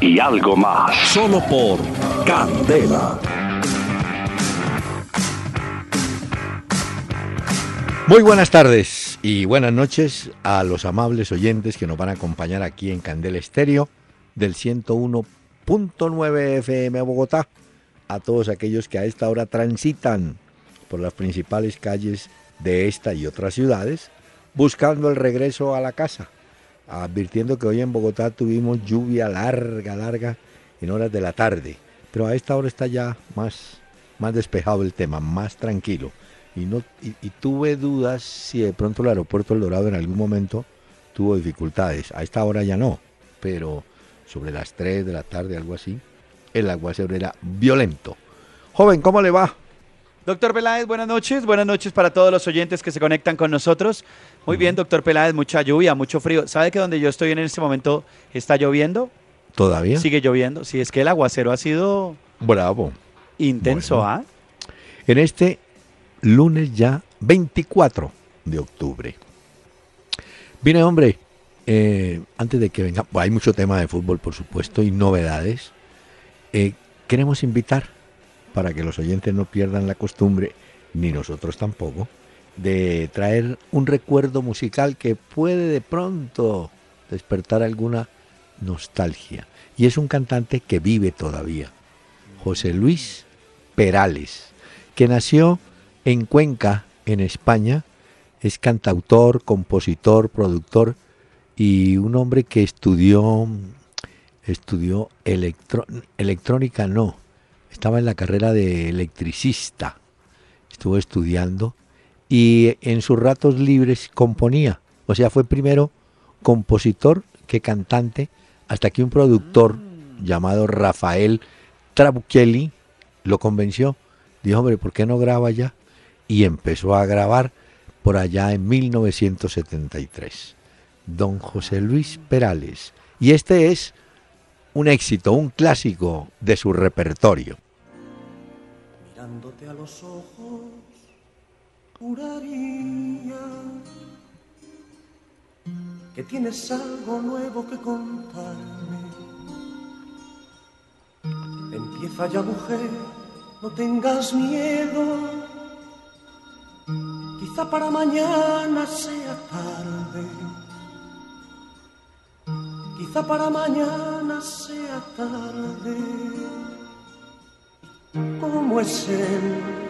y algo más. Solo por Candela. Muy buenas tardes y buenas noches a los amables oyentes que nos van a acompañar aquí en Candela Estéreo del 101.9 FM Bogotá. A todos aquellos que a esta hora transitan por las principales calles de esta y otras ciudades, buscando el regreso a la casa, advirtiendo que hoy en Bogotá tuvimos lluvia larga, larga, en horas de la tarde, pero a esta hora está ya más, más despejado el tema, más tranquilo. Y, no, y, tuve dudas si de pronto el aeropuerto El Dorado en algún momento tuvo dificultades. A esta hora ya no, pero sobre las 3 de la tarde, algo así, el aguacero era violento. Joven, ¿cómo le va? Doctor Peláez, buenas noches. Buenas noches para todos los oyentes que se conectan con nosotros. Muy bien, doctor Peláez, mucha lluvia, mucho frío. ¿Sabe que donde yo estoy en este momento está lloviendo? ¿Todavía? Sigue lloviendo. Sí, es que el aguacero ha sido Bravo. intenso, Bueno. ¿ah? En este lunes ya 24 de octubre. Viene, hombre, eh, antes de que venga, pues hay mucho tema de fútbol, por supuesto, y novedades. Eh, queremos invitar, para que los oyentes no pierdan la costumbre, ni nosotros tampoco, de traer un recuerdo musical que puede de pronto despertar alguna nostalgia. Y es un cantante que vive todavía, José Luis Perales, que nació en Cuenca, en España, es cantautor, compositor, productor y un hombre que estudió estudió electrónica no, estaba en la carrera de electricista, estuvo estudiando y en sus ratos libres componía, o sea, fue primero compositor que cantante, hasta que un productor llamado Rafael Trabuchelli lo convenció, dijo, hombre, ¿por qué no graba ya? Y empezó a grabar por allá en 1973. Don José Luis Perales. Y este es un éxito, un clásico de su repertorio. Juraría que tienes algo nuevo que contarme. Empieza ya, mujer, no tengas miedo. Quizá para mañana sea tarde. Quizá para mañana sea tarde. ¿Cómo es él?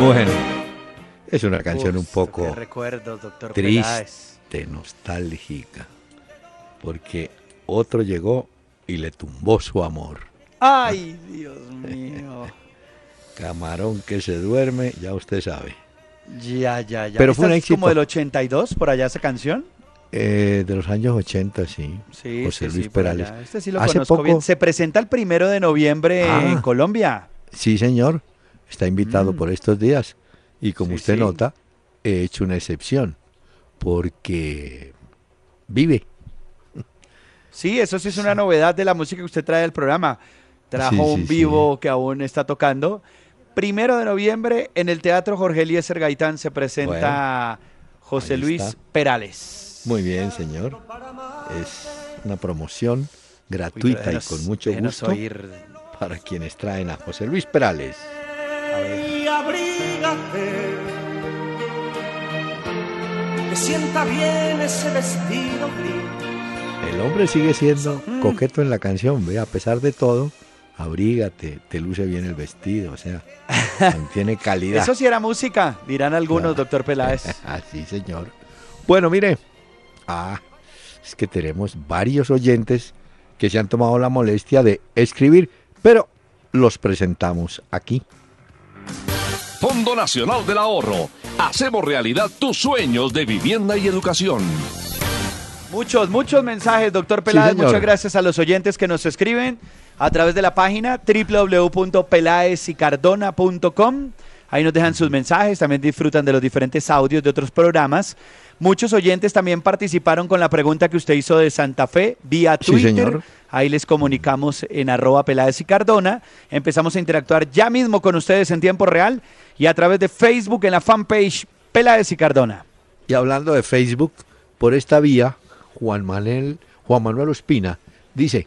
Bueno, es una canción un poco qué recuerdos, doctor Peláez. triste, nostálgica, porque otro llegó y le tumbó su amor. Ay, Dios mío. Camarón que se duerme, ya usted sabe. Ya, ya, ya. Pero fue ¿Esta un es como éxito. del 82, por allá esa canción? Eh, de los años 80, sí. Sí, José sí, Luis sí, Perales. Este sí lo Hace conozco poco- bien. Se presenta el primero de noviembre Ah. en Colombia. Sí, señor. Está invitado Mm. por estos días. Y como Sí, usted sí. nota, he hecho una excepción. Porque vive. Sí, eso sí es una novedad de la música que usted trae al programa. Trajo un vivo que aún está tocando. Primero de noviembre en el Teatro Jorge Eliezer Gaitán se presenta José ahí Luis está. Perales. Muy bien, señor. Es una promoción Uy, gratuita y con mucho gusto oír. para quienes traen a José Luis Perales. Abrígate. Que sienta bien ese vestido gris. El hombre sigue siendo mm. coqueto en la canción, ve, a pesar de todo, abrígate, te luce bien el vestido, o sea, mantiene calidad. Eso sí era música, dirán algunos, doctor Peláez. Así, ah, señor. Bueno, mire, ah, es que tenemos varios oyentes que se han tomado la molestia de escribir, pero los presentamos aquí. Fondo Nacional del Ahorro. Hacemos realidad tus sueños de vivienda y educación. Muchos, muchos mensajes, doctor Peláez. Muchas gracias a los oyentes que nos escriben a través de la página www.pelaesicardona.com. Ahí nos dejan sus mensajes, también disfrutan de los diferentes audios de otros programas. Muchos oyentes también participaron con la pregunta que usted hizo de Santa Fe vía Twitter. Ahí les comunicamos en arroba Peláez y Cardona. Empezamos a interactuar ya mismo con ustedes en tiempo real y a través de Facebook en la fanpage Peláez y Cardona. Y hablando de Facebook, por esta vía, Juan Manuel, Juan Manuel Ospina dice,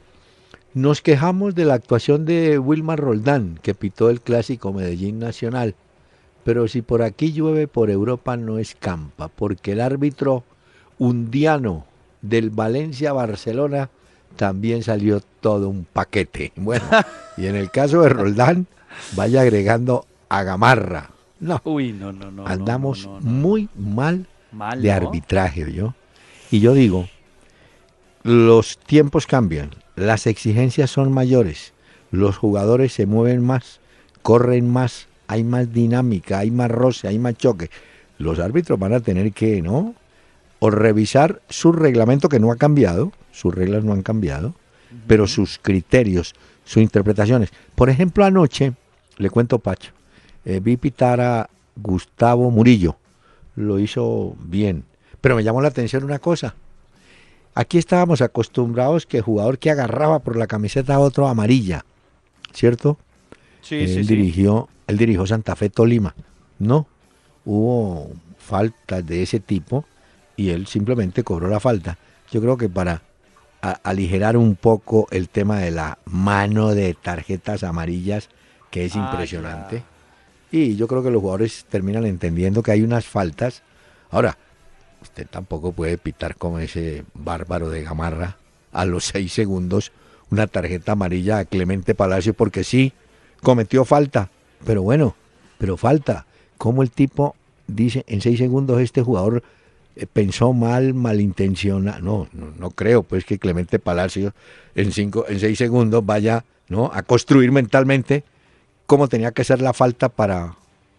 nos quejamos de la actuación de Wilmar Roldán, que pitó el clásico Medellín Nacional. Pero si por aquí llueve, por Europa no escampa, porque el árbitro undiano del Valencia-Barcelona también salió todo un paquete. Bueno, y en el caso de Roldán, vaya agregando a Gamarra. No, Uy, no, no, no andamos muy mal, de arbitraje, yo. Y yo digo, los tiempos cambian, las exigencias son mayores, los jugadores se mueven más, corren más, hay más dinámica, hay más roce, hay más choque. Los árbitros van a tener que, ¿no? O revisar su reglamento que no ha cambiado, sus reglas no han cambiado, pero sus criterios, sus interpretaciones. Por ejemplo, anoche, le cuento Pacho, eh, vi pitar a Gustavo Murillo, lo hizo bien, pero me llamó la atención una cosa. Aquí estábamos acostumbrados que el jugador que agarraba por la camiseta a otro amarilla, ¿cierto? Sí, él sí, dirigió él dirigió Santa Fe Tolima. No, hubo faltas de ese tipo y él simplemente cobró la falta. Yo creo que para aligerar un poco el tema de la mano de tarjetas amarillas, que es ah, impresionante. Y yo creo que los jugadores terminan entendiendo que hay unas faltas. Ahora, usted tampoco puede pitar como ese bárbaro de Gamarra a los seis segundos una tarjeta amarilla a Clemente Palacio porque sí, cometió falta. Pero bueno, pero falta. Como el tipo dice en seis segundos este jugador eh, pensó mal, malintencionado. No, no, no, creo pues que Clemente Palacio en cinco, en seis segundos vaya ¿no? a construir mentalmente cómo tenía que ser la falta para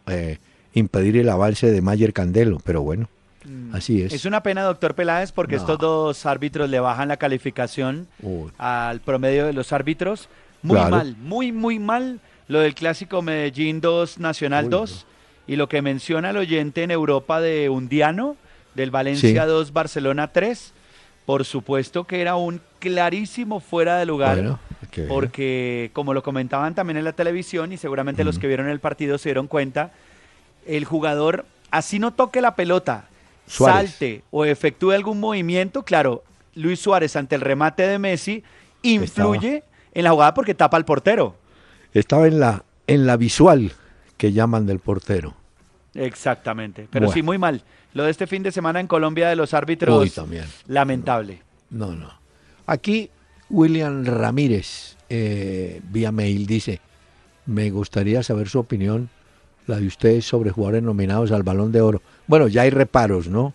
eh, impedir el avance de Mayer Candelo. Pero bueno, mm. así es. Es una pena, doctor Peláez, porque estos dos árbitros le bajan la calificación al promedio de los árbitros. Muy mal, muy, muy mal lo del clásico Medellín 2, Nacional 2, y lo que menciona el oyente en Europa de Undiano, del Valencia 2, Barcelona 3, por supuesto que era un clarísimo fuera de lugar, porque como lo comentaban también en la televisión y seguramente los que vieron el partido se dieron cuenta, el jugador así no toque la pelota, salte o efectúe algún movimiento, claro, Luis Suárez ante el remate de Messi influye en la jugada porque tapa al portero estaba en la, en la visual que llaman del portero. Exactamente, pero sí, muy mal. Lo de este fin de semana en Colombia de los árbitros, también. lamentable. No, no. Aquí William Ramírez, eh, vía mail, dice, me gustaría saber su opinión, la de ustedes sobre jugadores nominados al balón de oro. Bueno, ya hay reparos, ¿no?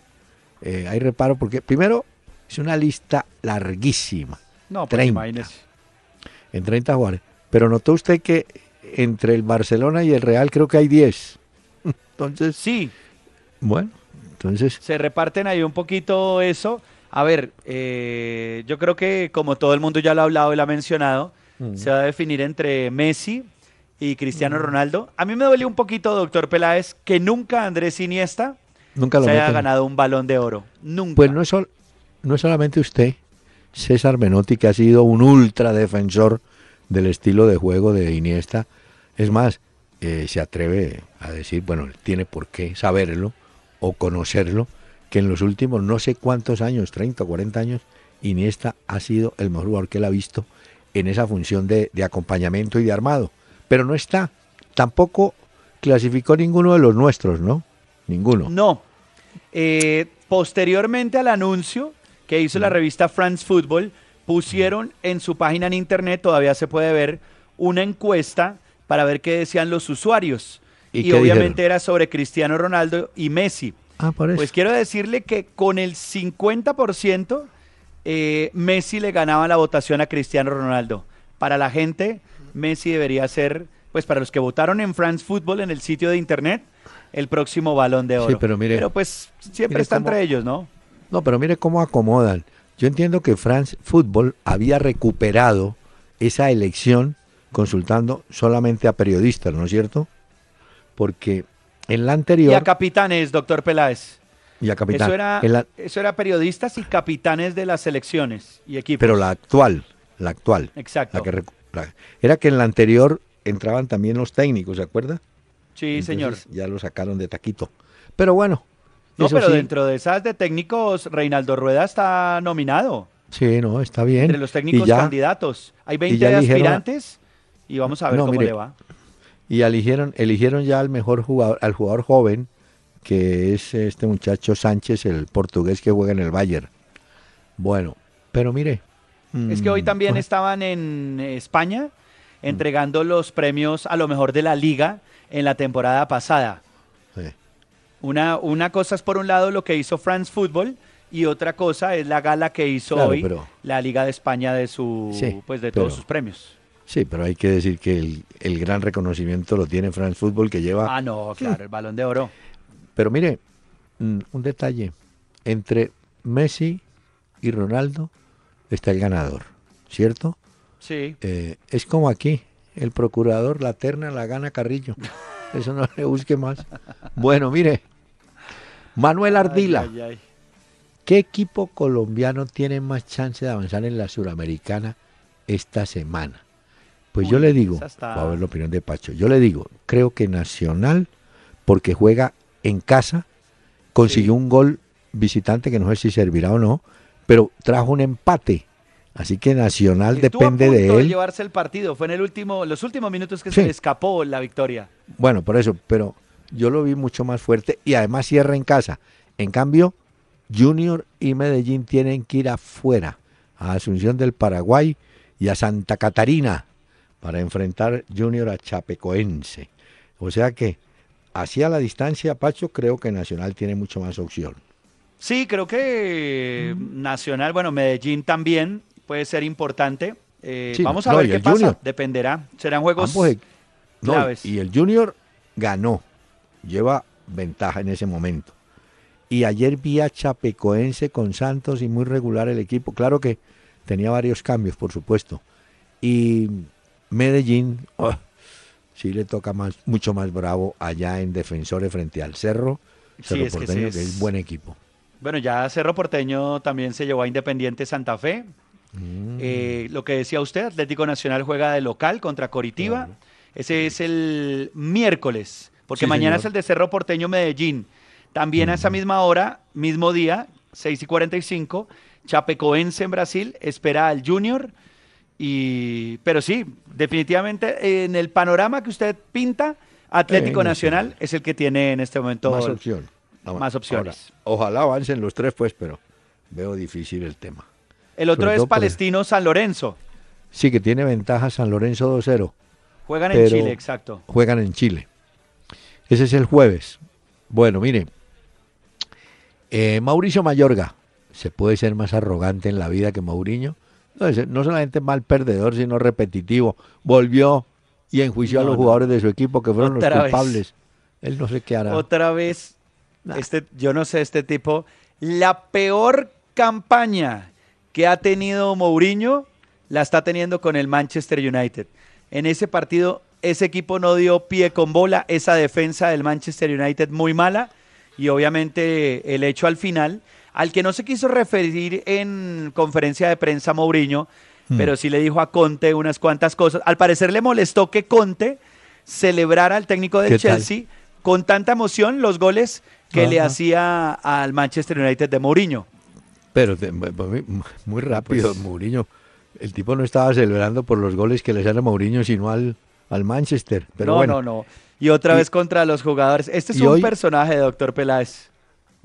Eh, hay reparos porque primero es una lista larguísima. No, pues imagínese. En 30 jugadores. Pero notó usted que entre el Barcelona y el Real creo que hay 10. Entonces. Sí. Bueno, entonces. Se reparten ahí un poquito eso. A ver, eh, yo creo que como todo el mundo ya lo ha hablado y lo ha mencionado, mm. se va a definir entre Messi y Cristiano mm. Ronaldo. A mí me duele un poquito, doctor Peláez, que nunca Andrés Iniesta nunca se haya ganado un balón de oro. Nunca. Pues no es, no es solamente usted, César Menotti, que ha sido un ultra defensor del estilo de juego de Iniesta. Es más, eh, se atreve a decir, bueno, tiene por qué saberlo o conocerlo, que en los últimos no sé cuántos años, 30 o 40 años, Iniesta ha sido el mejor jugador que él ha visto en esa función de, acompañamiento y de armado. Pero no está. Tampoco clasificó ninguno de los nuestros, ¿no? Ninguno. No. Eh, posteriormente al anuncio que hizo la revista France Football, pusieron en su página en internet, todavía se puede ver, una encuesta para ver qué decían los usuarios. Y, obviamente era sobre Cristiano Ronaldo y Messi. Ah, por eso. Pues quiero decirle que con el 50% eh, Messi le ganaba la votación a Cristiano Ronaldo. Para la gente, Messi debería ser, pues para los que votaron en France Football en el sitio de internet, el próximo balón de oro. Sí, pero mire. Pero pues siempre está entre ellos, ¿no? No, pero mire cómo acomodan. Yo entiendo que France Football había recuperado esa elección consultando solamente a periodistas, ¿no es cierto? Porque en la anterior... Y a capitanes, doctor Peláez. Y a capitanes. Eso era, periodistas y capitanes de las selecciones y equipos. Pero la actual, la actual. Exacto. era que en la anterior entraban también los técnicos, ¿se acuerda? Sí, señor. Ya lo sacaron de taquito. Pero bueno. No, pero dentro de esas de técnicos, Reinaldo Rueda está nominado. Sí, no, está bien. Entre los técnicos candidatos. Hay 20 aspirantes y vamos a ver cómo le va. Y eligieron, eligieron ya al mejor jugador, al jugador joven, que es este muchacho Sánchez, el portugués que juega en el Bayern. Bueno, pero mire. Es que hoy mm, también estaban en España entregando los premios a lo mejor de la liga en la temporada pasada. Una, una cosa es por un lado lo que hizo France Football y otra cosa es la gala que hizo hoy la Liga de España de su pues de todos sus premios. Sí, pero hay que decir que el, gran reconocimiento lo tiene France Football que lleva. Ah, no, claro, el balón de oro. Pero mire, mm, un detalle. Entre Messi y Ronaldo está el ganador, ¿cierto? Sí. Eh, es como aquí, el procurador, la terna la gana Carrillo. Eso no le busque más. Bueno, mire, Manuel Ardila. ¿Qué equipo colombiano tiene más chance de avanzar en la Suramericana esta semana? Pues yo le digo, va a ver la opinión de Pacho, yo le digo, creo que Nacional, porque juega en casa, consiguió un gol visitante que no sé si servirá o no, pero trajo un empate. Así que Nacional depende de él. De llevarse el partido, fue en el último, los últimos minutos que se le escapó la victoria. Bueno, por eso, pero yo lo vi mucho más fuerte y además cierra en casa. En cambio, Junior y Medellín tienen que ir afuera, a Asunción del Paraguay y a Santa Catarina para enfrentar Junior a Chapecoense. O sea que, hacia la distancia, Pacho, creo que Nacional tiene mucho más opción. Sí, creo que Nacional, bueno, Medellín también, puede ser importante. Eh, vamos a ver qué pasa, dependerá. Serán juegos claves. y el Junior ganó, lleva ventaja en ese momento. Y ayer vi a Chapecoense con Santos y muy regular el equipo. Claro que tenía varios cambios, por supuesto. Y Medellín, oh, sí le toca más, mucho más bravo allá en Defensores frente al Cerro. Cerro Porteño, que, es... buen equipo. Bueno, ya Cerro Porteño también se llevó a Independiente Santa Fe. Mm. Eh, lo que decía usted, Atlético Nacional juega de local contra Coritiba. Ese es el miércoles, porque mañana es el de Cerro Porteño Medellín. También a esa misma hora, mismo día, 6 y 45, Chapecoense en Brasil espera al Junior. Y, pero sí, definitivamente en el panorama que usted pinta, Atlético Nacional es el que tiene en este momento más, opción. más opciones. ojalá avancen los tres, pues, pero veo difícil el tema. El otro es Palestino San Lorenzo. Sí, que tiene ventaja San Lorenzo 2-0. Juegan en Chile, exacto. Juegan en Chile. Ese es el jueves. Bueno, mire. Eh, Mauricio Mayorga. ¿Se puede ser más arrogante en la vida que Mauriño? No, no solamente mal perdedor, sino repetitivo. Volvió y enjuició a los jugadores de su equipo que fueron los culpables. Él no sé qué hará. Otra vez, este, yo no sé, este tipo, la peor campaña que ha tenido Mourinho la está teniendo con el Manchester United. En ese partido, ese equipo no dio pie con bola, esa defensa del Manchester United muy mala y obviamente el hecho al final, al que no se quiso referir en conferencia de prensa Mourinho, hmm. pero sí le dijo a Conte unas cuantas cosas. Al parecer le molestó que Conte celebrara al técnico del Chelsea con tanta emoción los goles que le hacía al Manchester United de Mourinho. Pero muy rápido, pues, Mourinho. El tipo no estaba celebrando por los goles que le sale a Mourinho, sino al, al Manchester. Pero no, bueno. no, no. Y otra vez contra los jugadores. Este es un personaje, doctor Peláez.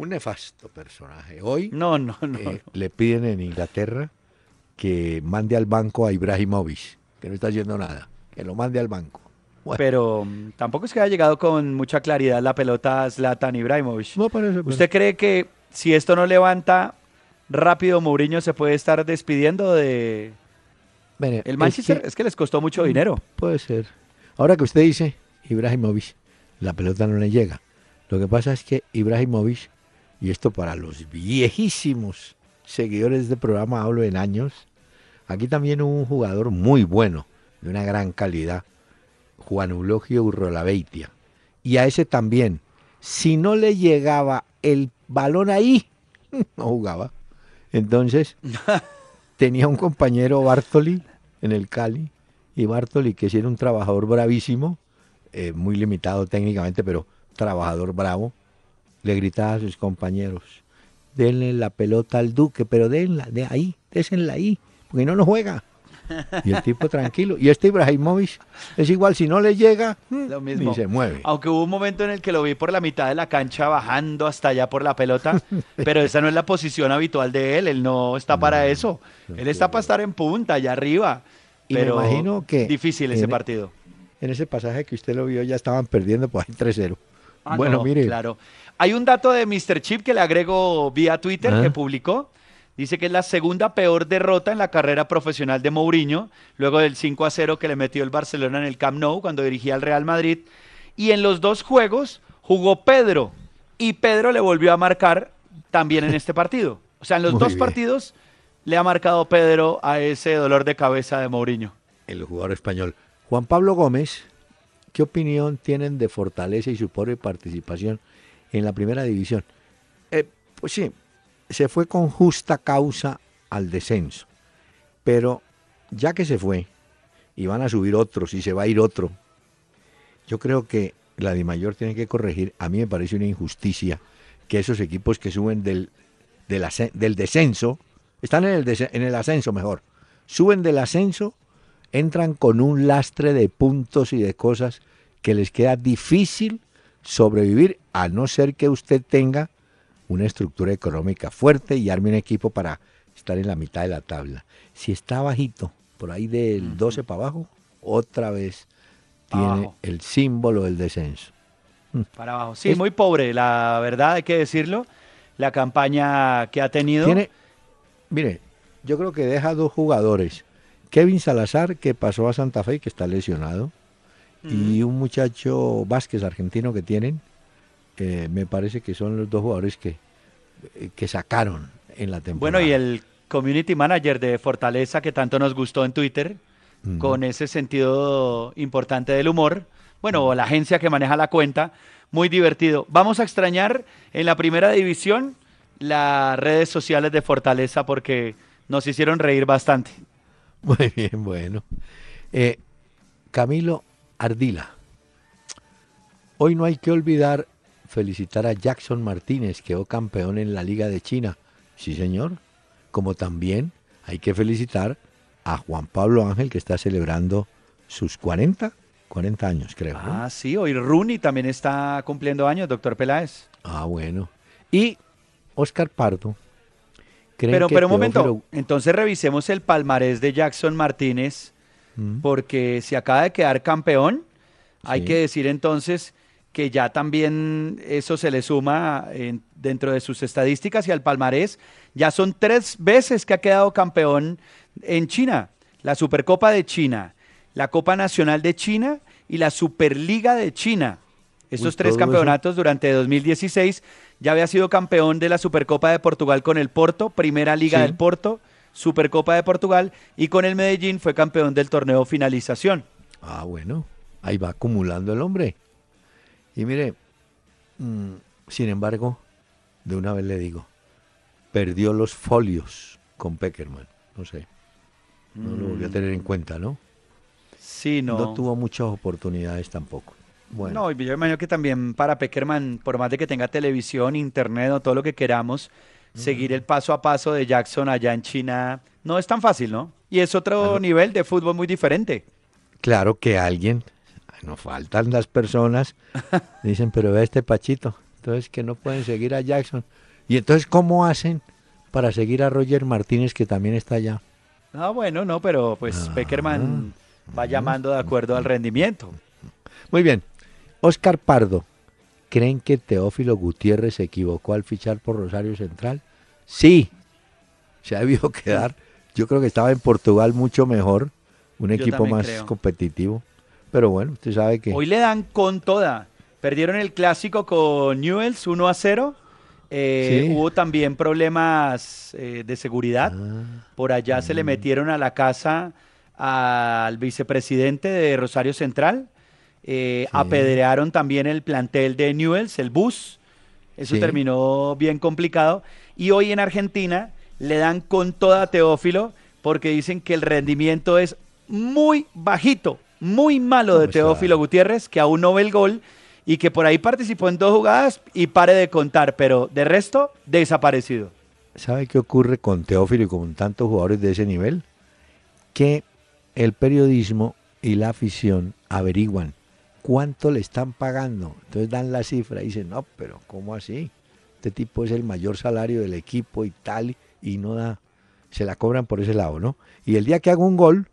Un nefasto personaje. Hoy no, no, no, eh, le piden en Inglaterra que mande al banco a Ibrahimovic, que no está haciendo nada, que lo mande al banco. Pero mm, tampoco es que haya llegado con mucha claridad la pelota Zlatan Ibrahimovic. No parece. ¿Usted cree que si esto no levanta rápido Mourinho se puede estar despidiendo de el Manchester? Es que, les costó mucho dinero. Puede ser. Ahora que usted dice Ibrahimovic, la pelota no le llega. Lo que pasa es que Ibrahimovic, y esto para los viejísimos seguidores del programa hablo en años, aquí también hubo un jugador muy bueno, de una gran calidad, Juan Eulogio Urrolabeitia. Y a ese también, si no le llegaba el balón ahí, no jugaba. Entonces, tenía un compañero Bartoli en el Cali, y Bartoli, que sí era un trabajador bravísimo, eh, muy limitado técnicamente, pero trabajador bravo, le gritaba a sus compañeros, denle la pelota al Duque, pero denla, de ahí, désenla ahí, porque no nos juega. Y el tipo tranquilo. Y este Ibrahimovic es igual, si no le llega, lo mismo. se mueve. Aunque hubo un momento en el que lo vi por la mitad de la cancha bajando hasta allá por la pelota, pero esa no es la posición habitual de él, él no está para eso. Él está para estar en punta, allá arriba. Y pero me imagino que difícil ese e- partido. En ese pasaje que usted lo vio ya estaban perdiendo por ahí 3-0. Ah, bueno, mire. Claro. Hay un dato de Mr. Chip que le agrego vía Twitter que publicó Dice que es la segunda peor derrota en la carrera profesional de Mourinho, luego del 5 a 0 que le metió el Barcelona en el Camp Nou cuando dirigía al Real Madrid. Y en los dos juegos jugó Pedro y Pedro le volvió a marcar también en este partido. O sea, en los dos partidos le ha marcado Pedro a ese dolor de cabeza de Mourinho. El jugador español. Juan Pablo Gómez, ¿qué opinión tienen de Fortaleza y su pobre participación en la primera división? Eh, pues sí, se fue con justa causa al descenso. Pero ya que se fue, y van a subir otros, y se va a ir otro, yo creo que la de mayor tiene que corregir. A mí me parece una injusticia que esos equipos que suben del, del, descenso, están en el, en el ascenso mejor, suben del ascenso, entran con un lastre de puntos y de cosas que les queda difícil sobrevivir, a no ser que usted tenga una estructura económica fuerte y arme un equipo para estar en la mitad de la tabla. Si está bajito, por ahí del 12 para abajo, otra vez tiene el símbolo del descenso. Mm. Para abajo. Sí, es, muy pobre, la verdad hay que decirlo. La campaña que ha tenido. Tiene, mire, yo creo que deja dos jugadores. Kevin Salazar, que pasó a Santa Fe y que está lesionado, y un muchacho Vázquez argentino que tienen, me parece que son los dos jugadores que, eh, que sacaron en la temporada. Bueno, y el community manager de Fortaleza que tanto nos gustó en Twitter, con ese sentido importante del humor, bueno, la agencia que maneja la cuenta, muy divertido. Vamos a extrañar en la primera división las redes sociales de Fortaleza porque nos hicieron reír bastante. Muy bien, bueno. Eh, Camilo Ardila. Hoy no hay que olvidar felicitar a Jackson Martínez, quedó campeón en la Liga de China. Sí, señor. Como también hay que felicitar a Juan Pablo Ángel, que está celebrando sus 40, 40 años, creo. Ah, sí, hoy Rooney también está cumpliendo años, doctor Peláez. Ah, bueno. Y Oscar Pardo. Pero, pero un momento, entonces revisemos el palmarés de Jackson Martínez, mm. porque si acaba de quedar campeón, hay que decir entonces que ya también eso se le suma dentro de sus estadísticas y al palmarés. Ya son tres veces que ha quedado campeón en China. La Supercopa de China, la Copa Nacional de China y la Superliga de China. Estos tres campeonatos durante 2016 ya había sido campeón de la Supercopa de Portugal con el Porto, Primera Liga del Porto, Supercopa de Portugal y con el Medellín fue campeón del torneo finalización. Ah, bueno, ahí va acumulando el hombre. Y mire, mm, sin embargo, de una vez le digo, perdió los folios con Peckerman. No sé. No lo volvió a tener en cuenta, ¿no? Sí, no. No tuvo muchas oportunidades tampoco. Bueno. No, yo imagino que también para Peckerman, por más de que tenga televisión, internet o todo lo que queramos, seguir el paso a paso de Jackson allá en China no es tan fácil, ¿no? Y es otro nivel de fútbol muy diferente. Claro que alguien nos faltan las personas. Dicen, pero ve este Pachito, Entonces que no pueden seguir a Jackson. Y entonces, ¿cómo hacen para seguir a Roger Martínez que también está allá? Ah, bueno, no, pero pues ah. Peckerman va llamando de acuerdo al rendimiento. Muy bien. Oscar Pardo, ¿creen que Teófilo Gutiérrez se equivocó al fichar por Rosario Central? Sí, se ha debido quedar. Yo creo que estaba en Portugal mucho mejor, un equipo más competitivo. Pero bueno, usted sabe que... Hoy le dan con toda. Perdieron el clásico con Newells 1 a 0. Eh, hubo también problemas eh, de seguridad. Ah. Por allá se le mm. metieron a la casa al vicepresidente de Rosario Central. Eh, apedrearon también el plantel de Newells, el bus. Eso terminó bien complicado. Y hoy en Argentina le dan con toda Teófilo porque dicen que el rendimiento es muy bajito, muy malo de Teófilo Gutiérrez, que aún no ve el gol y que por ahí participó en dos jugadas y pare de contar, pero de resto, desaparecido. ¿Sabe qué ocurre con Teófilo y con tantos jugadores de ese nivel? Que el periodismo y la afición averiguan cuánto le están pagando. Entonces dan la cifra y dicen, no, pero ¿cómo así? Este tipo es el mayor salario del equipo y tal, y no da, se la cobran por ese lado, ¿no? Y el día que haga un gol,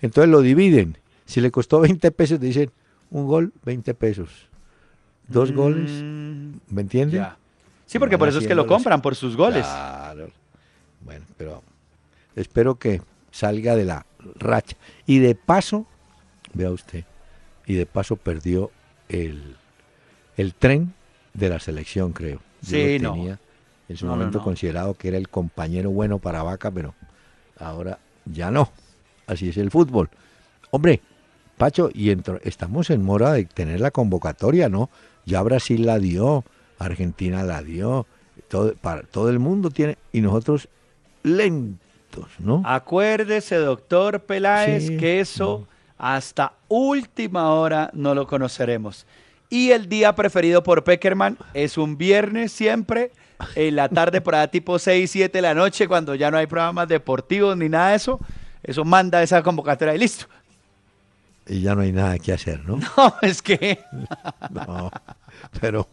entonces lo dividen. Si le costó 20 pesos, dicen, un gol, 20 pesos. Dos goles, mm, ¿me entienden? Sí, porque por eso es que lo compran, por sus goles. Claro. Bueno, pero espero que salga de la racha. Y de paso, vea usted, y de paso perdió el, el tren de la selección, creo. sí, no. Tenía en su momento considerado que era el compañero bueno para Vaca, pero ahora ya no. Así es el fútbol. Hombre, Pacho, y estamos en mora de tener la convocatoria, ¿no? Ya Brasil la dio, Argentina la dio, todo, para, todo el mundo tiene, y nosotros lentos, ¿no? Acuérdese, doctor Peláez, que eso hasta última hora no lo conoceremos. Y el día preferido por Peckerman es un viernes siempre, en la tarde por allá tipo 6, 7 de la noche, cuando ya no hay programas deportivos ni nada de eso. Eso manda esa convocatoria y listo. Y ya no hay nada que hacer, ¿no? No, es que... no, pero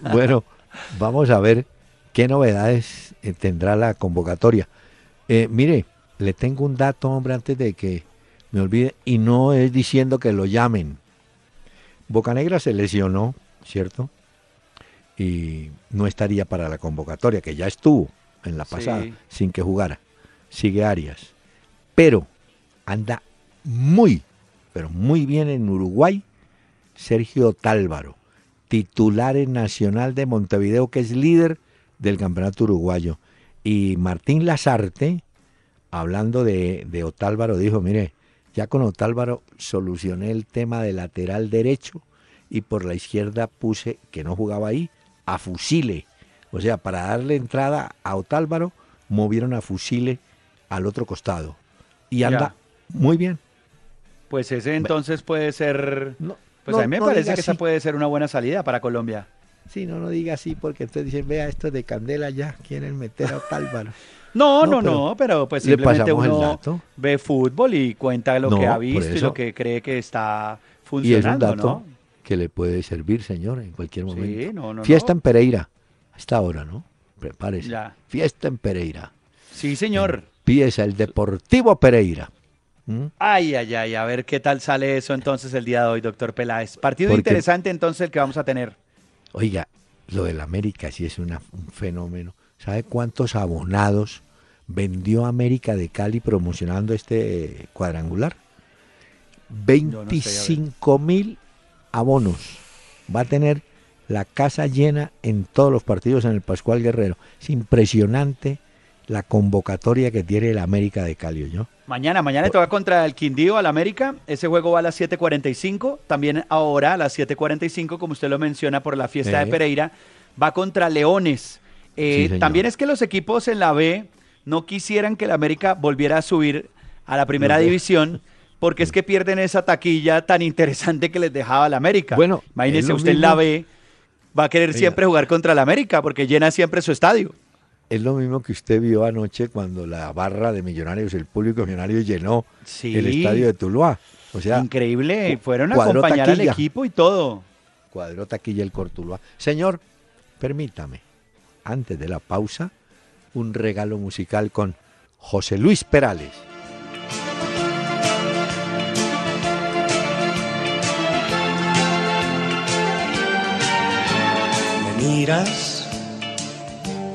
bueno, vamos a ver qué novedades eh, tendrá la convocatoria. Eh, mire, le tengo un dato, hombre, antes de que me olvide, y no es diciendo que lo llamen. Bocanegra se lesionó, ¿cierto? Y no estaría para la convocatoria, que ya estuvo en la pasada, sin que jugara. Sigue Arias. Pero anda muy, pero muy bien en Uruguay, Sergio Tálvaro, titular en Nacional de Montevideo, que es líder del campeonato uruguayo. Y Martín Lazarte, hablando de, de Otálvaro, dijo, mire, ya con Otálvaro solucioné el tema de lateral derecho y por la izquierda puse, que no jugaba ahí, a Fusile. O sea, para darle entrada a Otálvaro, movieron a Fusile al otro costado. Y anda muy bien. Pues ese entonces puede ser... pues a mí me parece que esa puede ser una buena salida para Colombia. Sí, no, no diga así, porque ustedes dicen, vea esto de Candela ya, quieren meter a Otálvaro. No, no, no, pero pues simplemente uno ve fútbol y cuenta lo que ha visto y lo que cree que está funcionando, y es un dato que le puede servir, señor, en cualquier momento. Fiesta en Pereira, a esta hora, ¿no? Prepárese. Fiesta en Pereira. Sí, señor. Empieza el Deportivo Pereira. ¿Mm? Ay, ay, ay, a ver qué tal sale eso entonces el día de hoy, doctor Peláez. Partido interesante entonces el que vamos a tener. Oiga, lo del América sí es un fenómeno. ¿Sabe cuántos abonados vendió América de Cali promocionando este cuadrangular? 25 mil abonos. Va a tener la casa llena en todos los partidos en el Pascual Guerrero. Es impresionante la convocatoria que tiene el América de Cali, ¿no? Mañana, mañana te va contra el Quindío al América. Ese juego va a las 7:45. También ahora a las 7:45, como usted lo menciona, por la fiesta de Pereira, va contra Leones. Eh, también es que los equipos en la B no quisieran que el América volviera a subir a la primera división porque es que pierden esa taquilla tan interesante que les dejaba la América. Bueno, imagínese usted en la B va a querer siempre jugar contra el América porque llena siempre su estadio. Es lo mismo que usted vio anoche cuando la barra de Millonarios, el público millonario llenó el estadio de Tuluá. O sea, increíble, fueron a acompañar al equipo y todo. Cuadró taquilla el Cortuluá. Señor, permítame, antes de la pausa, un regalo musical con José Luis Perales. Me miras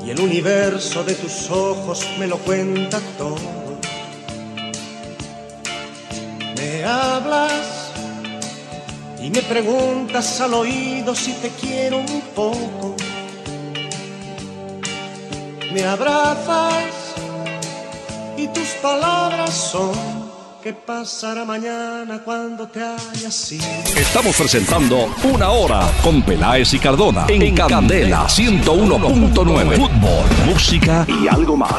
y el universo de tus ojos me lo cuenta todo. Me hablas y me preguntas al oído si te quiero un poco. Me abrazas y tus palabras son ¿Qué pasará mañana cuando te hayas ido? Estamos presentando Una Hora con Peláez y Cardona en, Candela 101.9. Fútbol, música y algo más.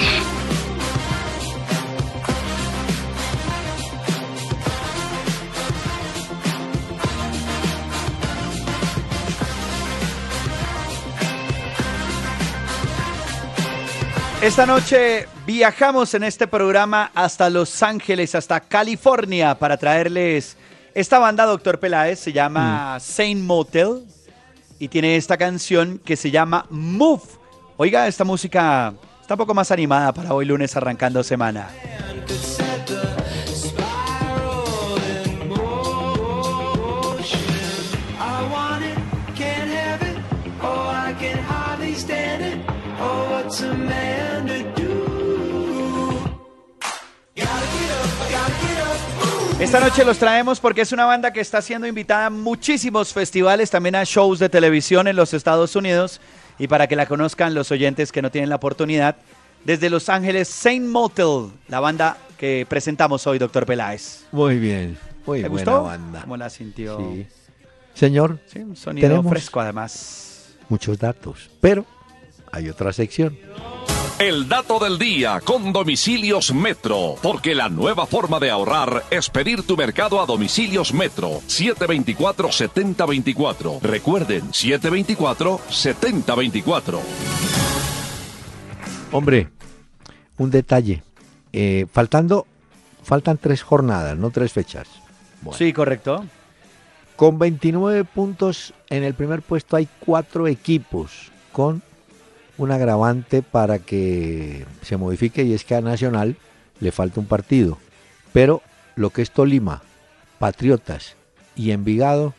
Esta noche viajamos en este programa hasta Los Ángeles, hasta California, para traerles esta banda, Doctor Peláez, se llama mm. Saint Motel y tiene esta canción que se llama Move. Oiga, esta música está un poco más animada para hoy lunes arrancando semana. Esta noche los traemos porque es una banda que está siendo invitada a muchísimos festivales, también a shows de televisión en los Estados Unidos. Y para que la conozcan los oyentes que no tienen la oportunidad, desde Los Ángeles, Saint Motel, la banda que presentamos hoy, doctor Peláez. Muy bien, muy ¿Te buena gustó? banda. ¿Cómo la sintió? Sí. Señor, Sí, un sonido fresco además. muchos datos, pero hay otra sección. El dato del día con Domicilios Metro, porque la nueva forma de ahorrar es pedir tu mercado a Domicilios Metro 724-7024. Recuerden, 724-7024. Hombre, un detalle. Eh, faltando, faltan tres jornadas, no tres fechas. Bueno. Sí, correcto. Con 29 puntos en el primer puesto hay cuatro equipos con un agravante para que se modifique y es que a Nacional le falta un partido. Pero lo que es Tolima, Patriotas y Envigado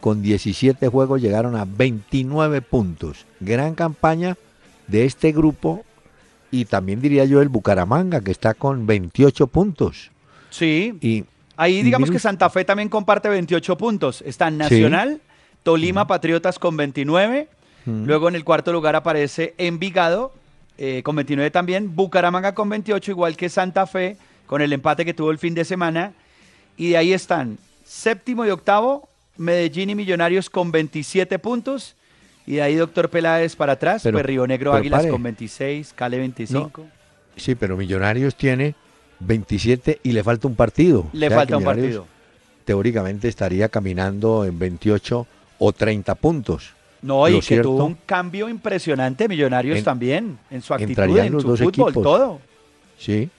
con 17 juegos llegaron a 29 puntos. Gran campaña de este grupo y también diría yo el Bucaramanga que está con 28 puntos. Sí. Y Ahí digamos que Santa Fe también comparte 28 puntos. Está Nacional, Tolima, Patriotas con 29. Mm. Luego en el cuarto lugar aparece Envigado eh, con 29 también. Bucaramanga con 28, igual que Santa Fe, con el empate que tuvo el fin de semana. Y de ahí están séptimo y octavo, Medellín y Millonarios con 27 puntos. Y de ahí Doctor Peláez para atrás, Pero- pues Río Negro Águilas pare. con 26, Cale 25. Sí, pero Millonarios tiene 27 y le falta un partido. Le O sea, falta un partido. Teóricamente estaría caminando en 28 o 30 puntos. No, y Lo que cierto- tuvo un cambio impresionante Millonarios En- también, en su actitud, en los su dos fútbol, equipos. todo. Sí,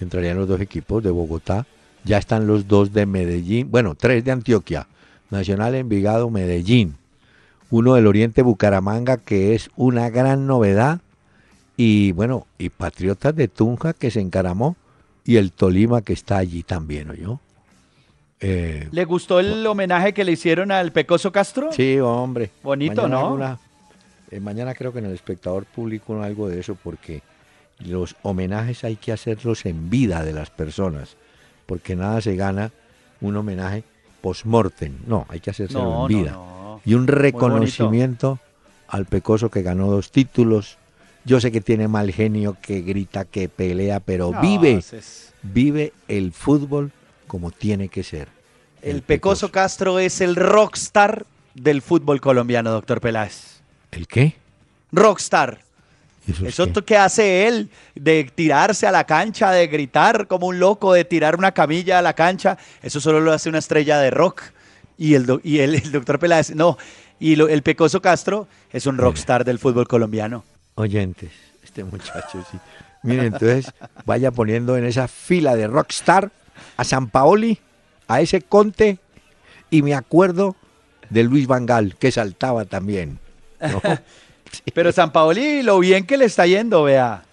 entrarían los dos equipos de Bogotá. Ya están los dos de Medellín, bueno, tres de Antioquia. Nacional, Envigado, Medellín. Uno del Oriente, Bucaramanga, que es una gran novedad. Y bueno, y Patriotas de Tunja, que se encaramó. Y el Tolima, que está allí también, ¿oyó? Eh, ¿Le gustó el homenaje que le hicieron al Pecoso Castro? Sí, hombre. Bonito, Mañana ¿no? hago una- eh, mañana creo que en el espectador público algo de eso porque los homenajes hay que hacerlos en vida de las personas, porque nada se gana un homenaje post-mortem. No, hay que hacérselo No, en vida. no. Y un reconocimiento al Pecoso que ganó dos títulos. Yo sé que tiene mal genio, que grita, que pelea, pero vive, es- vive el fútbol como tiene que ser. El Pecoso Castro es el rockstar del fútbol colombiano, doctor Peláez. ¿El qué? Rockstar. ¿Eso es Eso que hace él, de tirarse a la cancha, de gritar como un loco, de tirar una camilla a la cancha, eso solo lo hace una estrella de rock. Y el, do- y el, el doctor Peláez, no. Y lo- el Pecoso Castro es un rockstar del fútbol colombiano. oyentes, este muchacho sí. Miren, entonces vaya poniendo en esa fila de rockstar a San Paoli, a ese Conte, y me acuerdo de Luis Vangal, que saltaba también. ¿no? Pero San Paoli, lo bien que le está yendo, vea.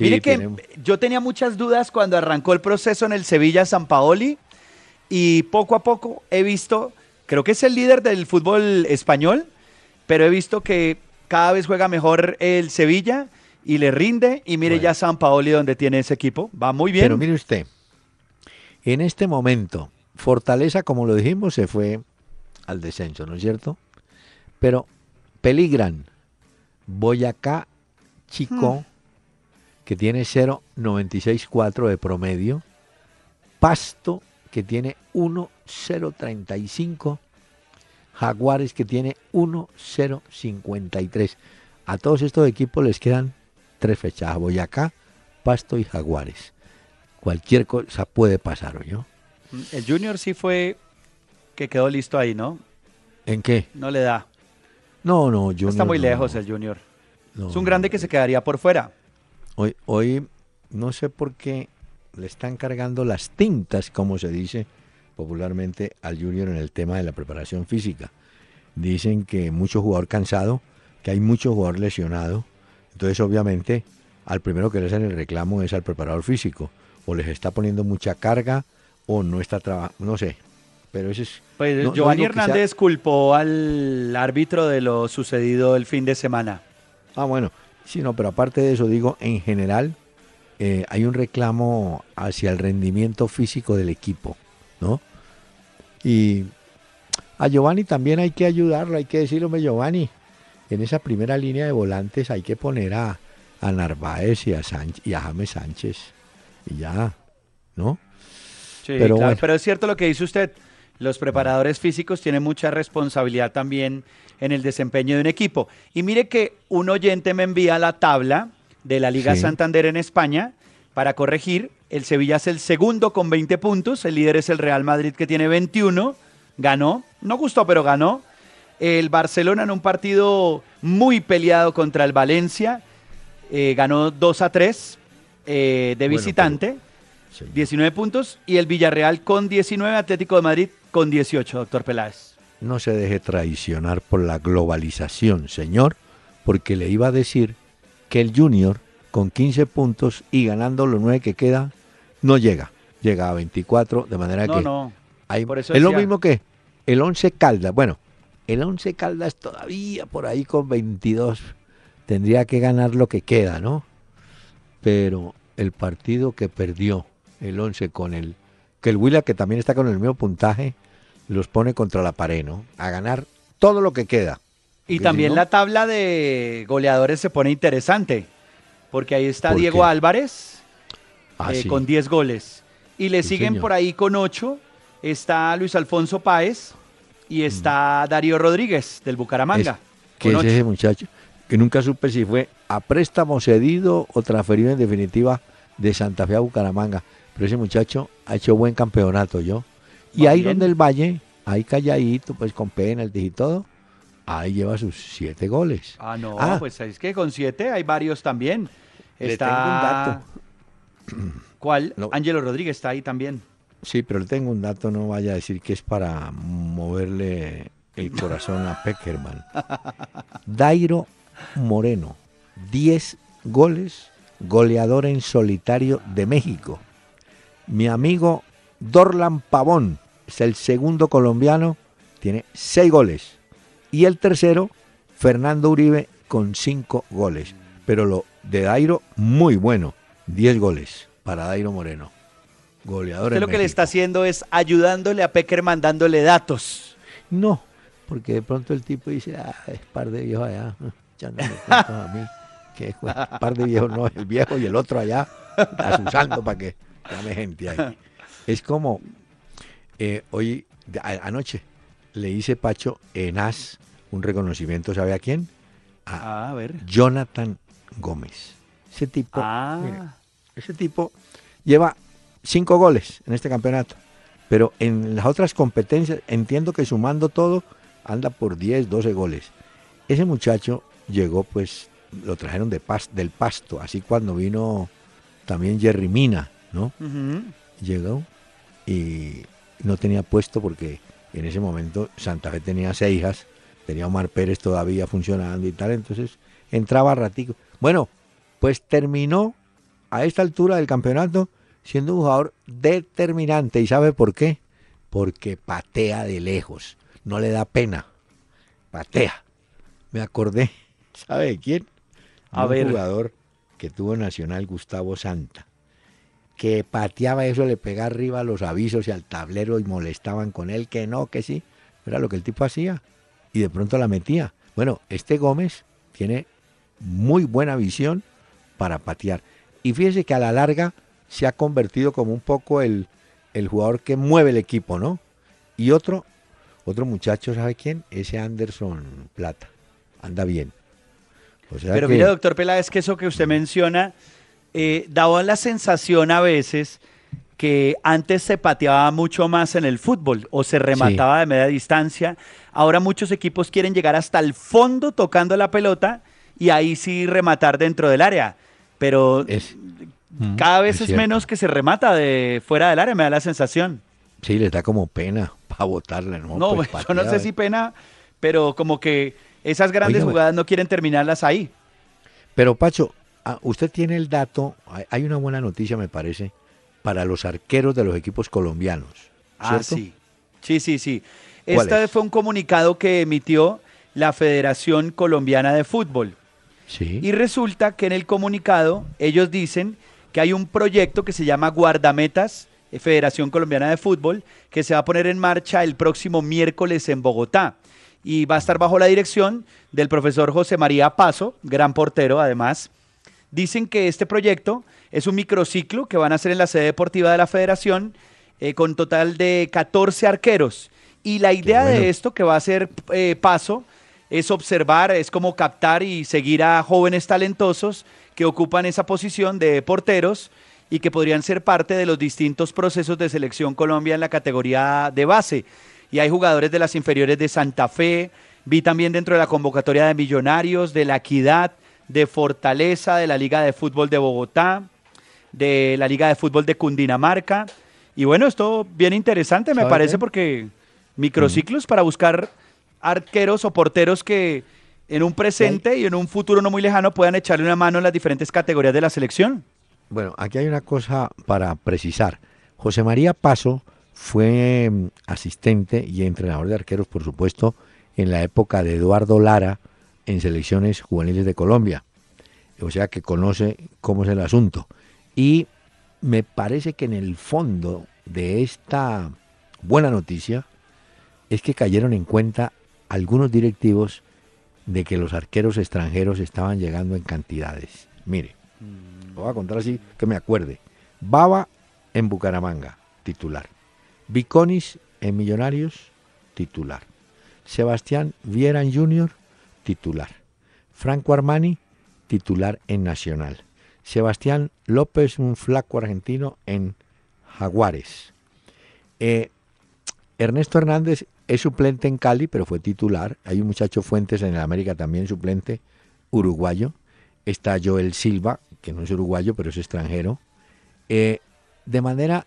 Mire que yo tenía muchas dudas cuando arrancó el proceso en el Sevilla San Paoli y poco a poco he visto, creo que es el líder del fútbol español, pero he visto que cada vez juega mejor el Sevilla y le rinde. Y mire ya San Paoli donde tiene ese equipo, va muy bien. Pero mire usted, en este momento, Fortaleza, como lo dijimos, se fue al descenso, ¿no es cierto? Pero peligran Boyacá Chico, hmm. que tiene 0.964 de promedio, Pasto, que tiene 1.035, Jaguares, que tiene 1.053. A todos estos equipos les quedan tres fechas, Boyacá, Pasto y Jaguares. Cualquier cosa puede pasar, ¿no? El Junior sí fue que quedó listo ahí, ¿no? ¿En qué? No le da. No, no, Junior. Está muy lejos el Junior. es un grande que se quedaría por fuera. Hoy, hoy no sé por qué le están cargando las tintas, como se dice popularmente, al Junior en el tema de la preparación física. Dicen que mucho jugador cansado, que hay mucho jugador lesionado. Entonces, obviamente, al primero que le hacen el reclamo es al preparador físico. O les está poniendo mucha carga o no está trabajando, no sé. Pero ese es. Pues Giovanni Hernández culpó al árbitro de lo sucedido el fin de semana. Ah, bueno. Sí, no, pero aparte de eso, digo, en general, eh, hay un reclamo hacia el rendimiento físico del equipo, ¿no? Y a Giovanni también hay que ayudarlo, hay que decirlo, Giovanni, en esa primera línea de volantes hay que poner a, a Narváez y a, Sánchez, y a James Sánchez. Y ya, ¿no? Sí, pero, pero es cierto lo que dice usted. Los preparadores físicos tienen mucha responsabilidad también en el desempeño de un equipo. Y mire que un oyente me envía la tabla de la Liga Santander en España para corregir. El Sevilla es el segundo con 20 puntos, el líder es el Real Madrid que tiene 21, ganó, no gustó pero ganó. El Barcelona en un partido muy peleado contra el Valencia, eh, ganó 2 a 3 eh, de visitante. 19 puntos y el Villarreal con 19, Atlético de Madrid con 18, doctor Peláez. No se deje traicionar por la globalización, señor, porque le iba a decir que el Junior con 15 puntos y ganando los 9 que quedan, no llega. Llega a 24, de manera que... No, hay, es lo mismo que el 11 Caldas. Bueno, el 11 Caldas todavía por ahí con 22 tendría que ganar lo que queda, ¿no? Pero el partido que perdió el 11 con el que el Huila que también está con el mismo puntaje los pone contra la pared, ¿no? A ganar todo lo que queda. Y también la tabla de goleadores se pone interesante, porque ahí está Diego Álvarez ah, eh, con 10 goles. Y le siguen por ahí con 8, está Luis Alfonso Páez y mm. está Darío Rodríguez del Bucaramanga. que es ese muchacho que nunca supe si fue a préstamo cedido o transferido en definitiva de Santa Fe a Bucaramanga. Pero ese muchacho ha hecho buen campeonato, yo. Y ahí donde el Valle, ahí calladito, pues con penaltis y todo, ahí lleva sus siete goles. Ah, no, ah. pues es que con siete hay varios también. Está... tengo un dato. ¿Cuál? Ángelo Rodríguez está ahí también. Sí, pero le tengo un dato, no vaya a decir que es para moverle el corazón a Peckerman. Dairo Moreno, 10 goles, goleador en solitario de México. Mi amigo Dorlan Pavón es el segundo colombiano, tiene 6 goles. Y el tercero, Fernando Uribe, con 5 goles. Pero lo de Dairo, muy bueno, 10 goles para Dairo Moreno. Goleador. Usted lo que le está haciendo es ayudándole a Peckerman dándole datos. No, porque de pronto el tipo dice, ah, es par de viejos allá, echándome a mí, que es par de viejos, no, el viejo y el otro allá, asusando para que llame gente ahí. Es como, eh, hoy, anoche, le hice Pacho en As un reconocimiento, ¿sabe a quién? A, a ver. Jonathan Gómez. Ese tipo, ah. ese tipo lleva cinco goles en este campeonato. Pero en las otras competencias, entiendo que sumando todo, anda por 10, 12 goles. Ese muchacho llegó, pues, lo trajeron de del pasto, así cuando vino también Jerry Mina, ¿no? Llegó y no tenía puesto porque en ese momento Santa Fe tenía seis hijas, tenía Omar Pérez todavía funcionando y tal, entonces entraba ratico. Bueno, pues terminó a esta altura del campeonato siendo un jugador determinante. ¿Y sabe por qué? Porque patea de lejos, no le da pena, patea. Me acordé, ¿sabe de quién? A un jugador que tuvo Nacional, Gustavo Santa, que pateaba eso, le pegaba arriba a los avisos y al tablero y molestaban con él, que no, que sí. Era lo que el tipo hacía. Y de pronto la metía. Bueno, este Gómez tiene muy buena visión para patear. Y fíjese que a la larga se ha convertido como un poco el, el jugador que mueve el equipo, ¿no? Y otro, otro muchacho, ¿sabe quién? Ese Anderson Plata. Anda bien. Pero mire, doctor Peláez, que eso que usted menciona eh, daba la sensación a veces que antes se pateaba mucho más en el fútbol o se remataba de media distancia. Ahora muchos equipos quieren llegar hasta el fondo tocando la pelota y ahí sí rematar dentro del área. Pero cada vez es, menos que se remata de fuera del área, me da la sensación. Sí, les da como pena para botarla, ¿no? No, pues, yo no sé si pena, pero como que esas grandes jugadas no quieren terminarlas ahí. Pero Pacho, ah, usted tiene el dato, hay una buena noticia me parece, para los arqueros de los equipos colombianos. Ah, sí. Sí, sí, sí. Este fue un comunicado que emitió la Federación Colombiana de Fútbol. Sí. Y resulta que en el comunicado ellos dicen que hay un proyecto que se llama Guardametas eh, Federación Colombiana de Fútbol que se va a poner en marcha el próximo miércoles en Bogotá y va a estar bajo la dirección del profesor José María Paso, gran portero además. Dicen que este proyecto es un microciclo que van a hacer en la sede deportiva de la federación eh, con total de 14 arqueros. Y la idea de esto que va a ser eh, Paso es observar, es como captar y seguir a jóvenes talentosos que ocupan esa posición de porteros y que podrían ser parte de los distintos procesos de selección Colombia en la categoría de base y hay jugadores de las inferiores de Santa Fe, vi también dentro de la convocatoria de Millonarios, de la Equidad, de Fortaleza, de la Liga de Fútbol de Bogotá, de la Liga de Fútbol de Cundinamarca. Y bueno, esto bien interesante me parece porque microciclos para buscar arqueros o porteros que en un presente y en un futuro no muy lejano puedan echarle una mano en las diferentes categorías de la selección. Bueno, aquí hay una cosa para precisar. José María Paso fue mm, asistente y entrenador de arqueros, por supuesto, en la época de Eduardo Lara en selecciones juveniles de Colombia. O sea que conoce cómo es el asunto. Y me parece que en el fondo de esta buena noticia es que cayeron en cuenta algunos directivos de que los arqueros extranjeros estaban llegando en cantidades. Mire, lo voy a contar así que me acuerde. Baba en Bucaramanga, titular. Viconis en Millonarios, titular. Sebastián Vieran Jr., titular. Franco Armani, titular en Nacional. Sebastián López, un flaco argentino en Jaguares. Eh, Ernesto Hernández es suplente en Cali, pero fue titular. Hay un muchacho Fuentes en el América también suplente, uruguayo. Está Joel Silva, que no es uruguayo, pero es extranjero. Eh, de manera,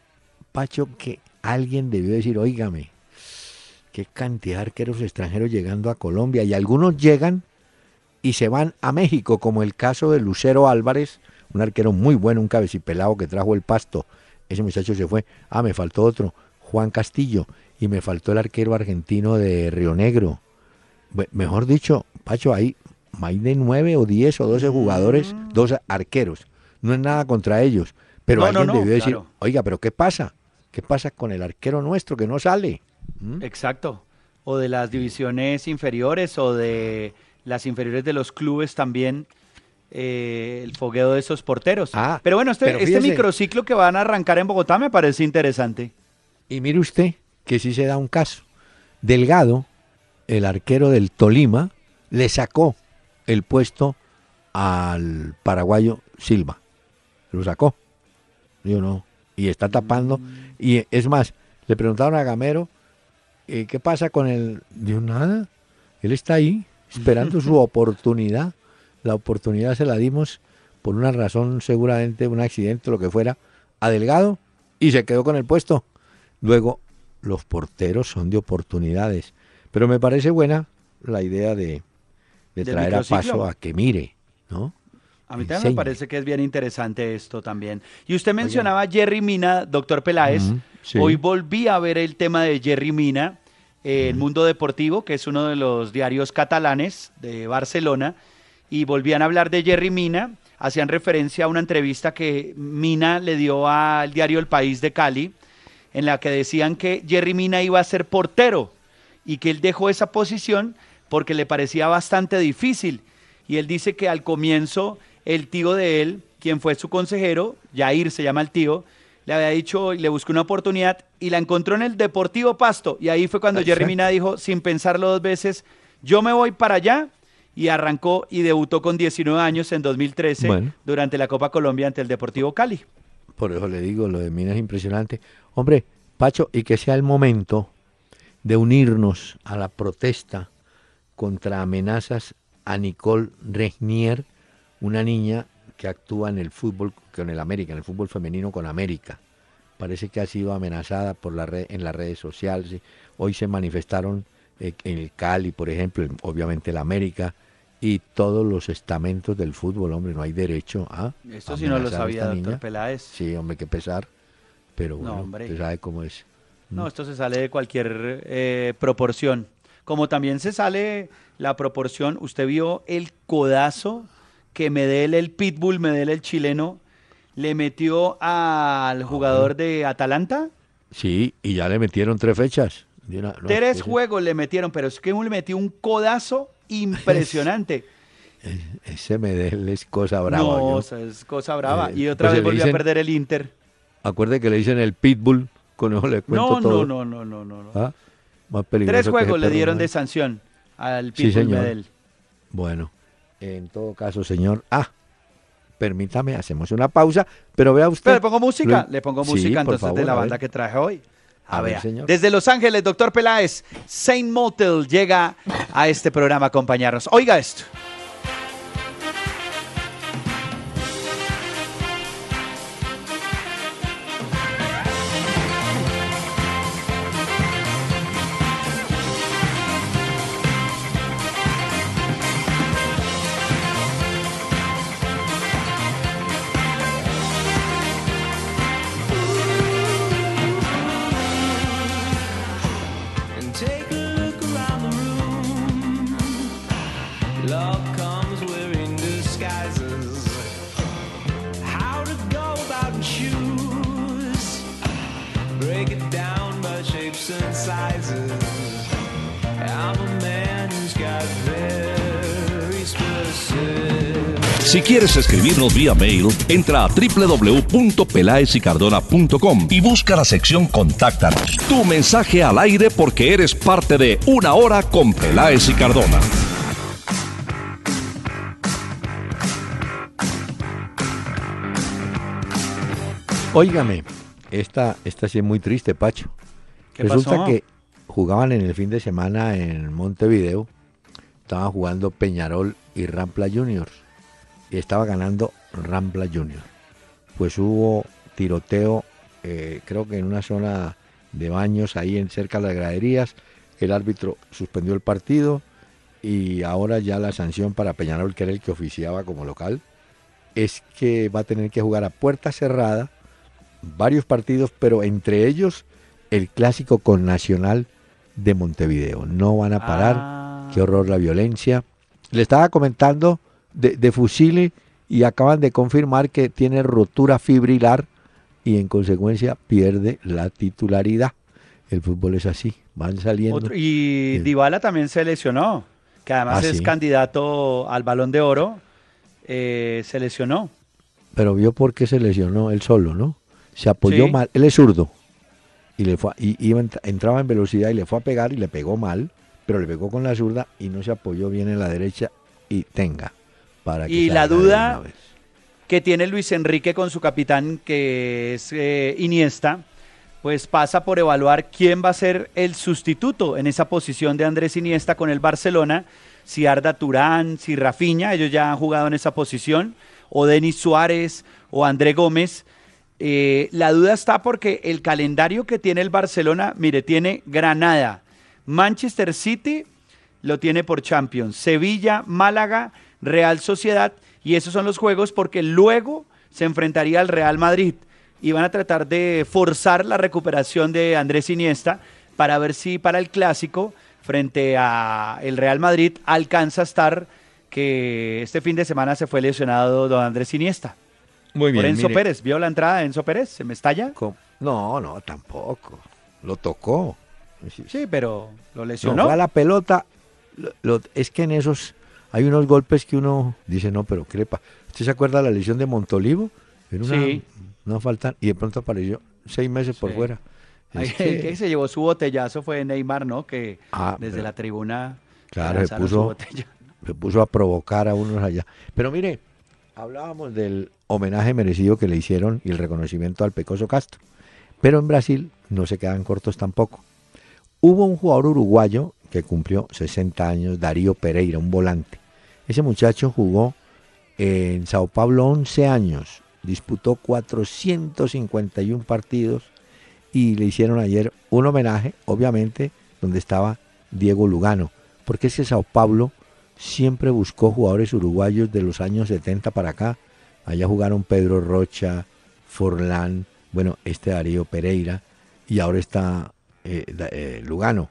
Pacho, que alguien debió decir, oígame, qué cantidad de arqueros extranjeros llegando a Colombia. Y algunos llegan y se van a México, como el caso de Lucero Álvarez, un arquero muy bueno, un cabecipelado que trajo el pasto. Ese muchacho se fue. Ah, me faltó otro, Juan Castillo. Y me faltó el arquero argentino de Río Negro. Mejor dicho, Pacho, hay más de nueve o diez o doce jugadores, mm. dos arqueros. No es nada contra ellos. Pero alguien debió decir, oiga, pero ¿qué pasa? ¿Qué pasa con el arquero nuestro que no sale? ¿Mm? Exacto. O de las divisiones inferiores o de las inferiores de los clubes también. Eh, el fogueo de esos porteros. Ah, pero bueno, este, este microciclo que van a arrancar en Bogotá me parece interesante. Y mire usted que sí se da un caso. Delgado, el arquero del Tolima, le sacó el puesto al paraguayo Silva. Lo sacó. Yo no, y está tapando. Y es más, le preguntaron a Gamero, eh, ¿qué pasa con él? Dijo, nada, él está ahí esperando su oportunidad. La oportunidad se la dimos por una razón, seguramente un accidente, lo que fuera, a Delgado y se quedó con el puesto. Luego, los porteros son de oportunidades. Pero me parece buena la idea de, traer a paso a que mire, ¿no? A mí también me parece que es bien interesante esto también. Y usted mencionaba a Jerry Mina, doctor Peláez. Hoy volví a ver el tema de Jerry Mina, eh, El Mundo Deportivo, que es uno de los diarios catalanes de Barcelona, y volvían a hablar de Jerry Mina. Hacían referencia a una entrevista que Mina le dio al diario El País de Cali, en la que decían que Jerry Mina iba a ser portero y que él dejó esa posición porque le parecía bastante difícil. Y él dice que al comienzo el tío de él, quien fue su consejero, Jair se llama el tío, le había dicho y le buscó una oportunidad y la encontró en el Deportivo Pasto. Y ahí fue cuando Jerry Mina dijo, sin pensarlo dos veces, yo me voy para allá. Y arrancó y debutó con 19 años en 2013 durante la Copa Colombia ante el Deportivo Cali. Por eso le digo, lo de Mina es impresionante. Hombre, Pacho, y que sea el momento de unirnos a la protesta contra amenazas a Nicole Regnier, una niña que actúa en el fútbol con el América, en el fútbol femenino con América. Parece que ha sido amenazada por la red, en las redes sociales. Hoy se manifestaron eh, en el Cali, por ejemplo, obviamente el América y todos los estamentos del fútbol, hombre, no hay derecho a. Esto sí no lo sabía, doctor Peláez. Sí, hombre, que pesar. Pero bueno, usted sabe cómo es. No, mm. esto se sale de cualquier eh, proporción. Como también se sale la proporción, usted vio el codazo que Medel, el pitbull, Medel, el chileno, le metió al jugador de Atalanta. Sí, y ya le metieron tres fechas. tres juegos le metieron, pero es que le metió un codazo impresionante. Ese Medel es cosa brava. No, es cosa brava. Eh, y otra pues vez volvió a perder el Inter. Acuerde que le dicen el pitbull, con eso le cuento no, todo. No, no, no, no, no. ¿Ah? Tres juegos le dieron de sanción al pitbull sí, Medel. Bueno, en todo caso, señor. Ah, permítame, hacemos una pausa, pero vea usted. ¿Le pongo música? Le pongo música entonces de la banda que traje hoy. A, ver, señor. Desde Los Ángeles, doctor Peláez, Saint Motel llega a este programa a acompañarnos. Oiga esto. Vía mail, entra a www.pelaesicardona.com y busca la sección Contáctanos. Tu mensaje al aire porque eres parte de Una Hora con Peláez y Cardona. Óigame, esta, esta sí es muy triste, Pacho. Resulta que jugaban en el fin de semana en Montevideo, estaban jugando Peñarol y Rampla Juniors estaba ganando Rampla Junior. Pues hubo tiroteo, eh, creo que en una zona de baños ahí en cerca de las graderías. El árbitro suspendió el partido y ahora ya la sanción para Peñarol, que era el que oficiaba como local, es que va a tener que jugar a puerta cerrada varios partidos, pero entre ellos el clásico con Nacional de Montevideo. No van a parar. Ah. Qué horror la violencia. Le estaba comentando de, de y acaban de confirmar que tiene rotura fibrilar y en consecuencia pierde la titularidad. El fútbol es así, van saliendo. y. Dybala también se lesionó, que además ah, es candidato al balón de oro, eh, se lesionó. Pero vio por qué se lesionó él solo, ¿no? Se apoyó mal, él es zurdo, y, le fue, y entraba en velocidad y le fue a pegar y le pegó mal, pero le pegó con la zurda y no se apoyó bien en la derecha y tenga y la duda que tiene Luis Enrique con su capitán, que es eh, Iniesta, pues pasa por evaluar quién va a ser el sustituto en esa posición de Andrés Iniesta con el Barcelona, si Arda Turán, si Rafinha, ellos ya han jugado en esa posición, o Denis Suárez o André Gómez. Eh, la duda está porque el calendario que tiene el Barcelona, mire, tiene Granada, Manchester City, lo tiene por Champions, Sevilla, Málaga, Real Sociedad Y esos son los juegos porque luego se enfrentaría al Real Madrid y van a tratar de forzar la recuperación de Andrés Iniesta para ver si para el clásico frente a el Real Madrid alcanza a estar que este fin de semana se fue lesionado don Andrés Iniesta. Muy bien. Por Enzo Pérez, ¿vio la entrada de Enzo Pérez? ¿Se me estalla? No, no, tampoco. Lo tocó. Sí, pero lo lesionó. No, la pelota. es que en esos hay unos golpes que uno dice, no, pero crepa. ¿Usted se acuerda de la lesión de Montolivo? Era una, sí. No faltan, y de pronto apareció seis meses por fuera. El que... se llevó su botellazo fue Neymar, ¿no? Que ah, desde la tribuna. Claro, se puso, se puso a provocar a unos allá. Pero mire, hablábamos del homenaje merecido que le hicieron y el reconocimiento al Pecoso Castro. Pero en Brasil no se quedan cortos tampoco. Hubo un jugador uruguayo que cumplió 60 años, Darío Pereira, un volante. Ese muchacho jugó en Sao Paulo 11 años, disputó 451 partidos y le hicieron ayer un homenaje, obviamente, donde estaba Diego Lugano, porque ese Sao Paulo siempre buscó jugadores uruguayos de los años 70 para acá. Allá jugaron Pedro Rocha, Forlán, bueno, este Darío Pereira y ahora está eh, eh, Lugano.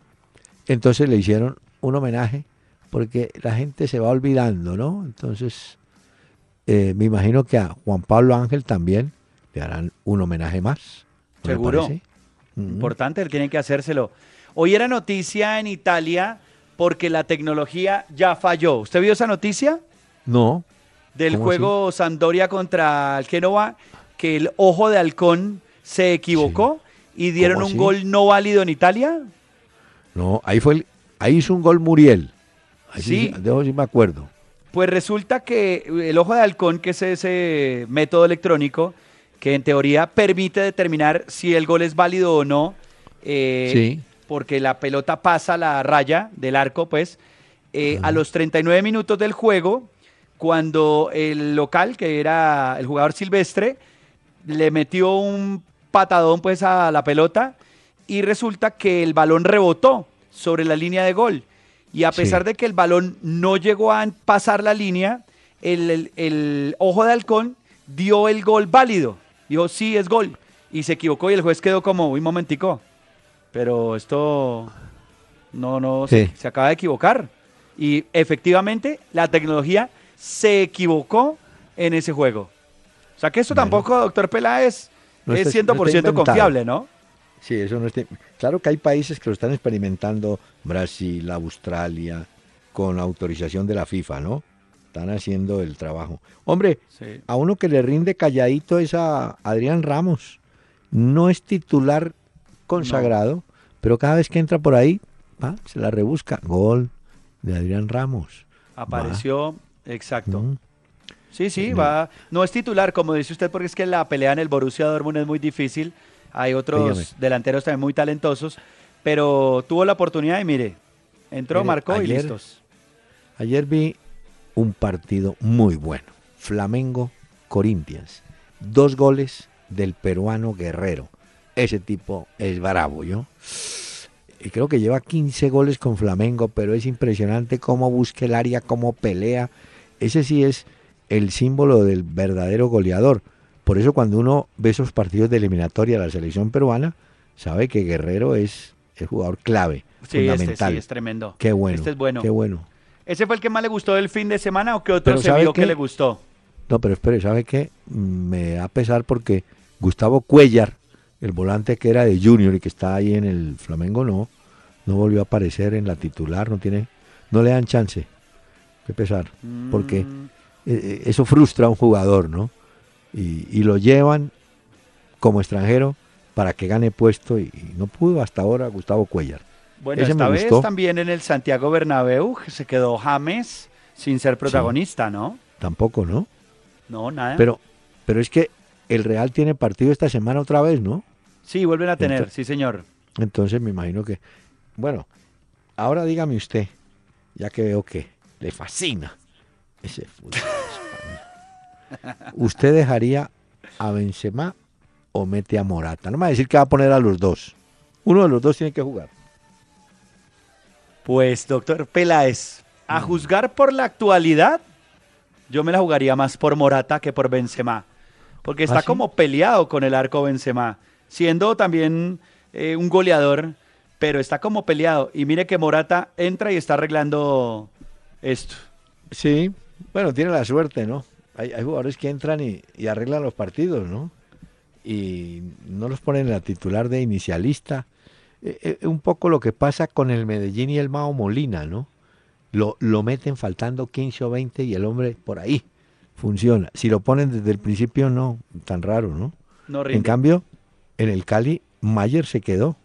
Entonces le hicieron un homenaje porque la gente se va olvidando, ¿no? Entonces, eh, me imagino que a Juan Pablo Ángel también le harán un homenaje más. Seguro. Importante, él tiene que hacérselo. Hoy era noticia en Italia porque la tecnología ya falló. ¿Usted vio esa noticia? No. Del juego Sandoria contra el Genova, que el ojo de halcón se equivocó y dieron un gol no válido en Italia. No, ahí fue el, ahí hizo un gol Muriel. Sí. De sí me acuerdo. Pues resulta que el ojo de halcón, que es ese método electrónico, que en teoría permite determinar si el gol es válido o no, eh, porque la pelota pasa la raya del arco, pues, eh, a los 39 minutos del juego, cuando el local, que era el jugador silvestre, le metió un patadón pues a la pelota y resulta que el balón rebotó sobre la línea de gol. Y a pesar de que el balón no llegó a pasar la línea, el, ojo de halcón dio el gol válido. Dijo, sí, es gol. Y se equivocó y el juez quedó como, un momentico. Pero esto no, no, se, acaba de equivocar. Y efectivamente la tecnología se equivocó en ese juego. O sea que esto tampoco, doctor Peláez, es 100% confiable, ¿no? Sí, eso no está... Claro que hay países que lo están experimentando, Brasil, Australia, con autorización de la FIFA, ¿no? Están haciendo el trabajo. Hombre, a uno que le rinde calladito es a Adrián Ramos. No es titular consagrado, pero cada vez que entra por ahí, se la rebusca. Gol de Adrián Ramos. Apareció, exacto. Mm. Sí, sí, va. No es titular, como dice usted, porque es que la pelea en el Borussia Dortmund es muy difícil. Hay otros delanteros también muy talentosos, pero tuvo la oportunidad y mire, entró, marcó y listos. Ayer vi un partido muy bueno. Flamengo Corinthians. Dos goles del peruano Guerrero. Ese tipo es bravo, ¿yo? Y creo que lleva 15 goles con Flamengo, pero es impresionante cómo busca el área, cómo pelea. Ese sí es el símbolo del verdadero goleador. Por eso cuando uno ve esos partidos de eliminatoria de la selección peruana, sabe que Guerrero es el jugador clave, sí, este fundamental. sí, es tremendo. Qué bueno. Este es bueno. Qué bueno. ¿Ese fue el que más le gustó del fin de semana o qué otro se vio que le gustó? No, pero espere, ¿sabe qué? Me da pesar porque Gustavo Cuellar, el volante que era de Junior y que está ahí en el Flamengo, no, no volvió a aparecer en la titular, no tiene, no le dan chance. Qué pesar, porque mm. Eh, eh, eso frustra a un jugador, ¿no? Y, lo llevan como extranjero para que gane puesto y, no pudo hasta ahora Gustavo Cuellar. Bueno, esta vez también en el Santiago Bernabéu se quedó James sin ser protagonista, ¿no? Tampoco, ¿no? No, nada. Pero, pero es que el Real tiene partido esta semana otra vez, ¿no? Sí, vuelven a tener, sí, señor. Entonces me imagino que, bueno, ahora dígame usted, ya que veo que le fascina ese fútbol ¿Usted dejaría a Benzema o mete a Morata? No me va a decir que va a poner a los dos. Uno de los dos tiene que jugar. Pues, doctor Peláez, a mm. juzgar por la actualidad, yo me la jugaría más por Morata que por Benzema. Porque está ¿Ah, como peleado con el arco Benzema, siendo también eh, un goleador, pero está como peleado. Y mire que Morata entra y está arreglando esto. Sí, bueno, tiene la suerte, ¿no? Hay, jugadores que entran y, arreglan los partidos, ¿no? Y no los ponen en la titular de inicialista. Eh, eh, un poco lo que pasa con el Medellín y el Mao Molina, ¿no? Lo, lo meten faltando 15 o 20 y el hombre por ahí funciona. Si lo ponen desde el principio, no, tan raro, ¿no? no en cambio, en el Cali, Mayer se quedó.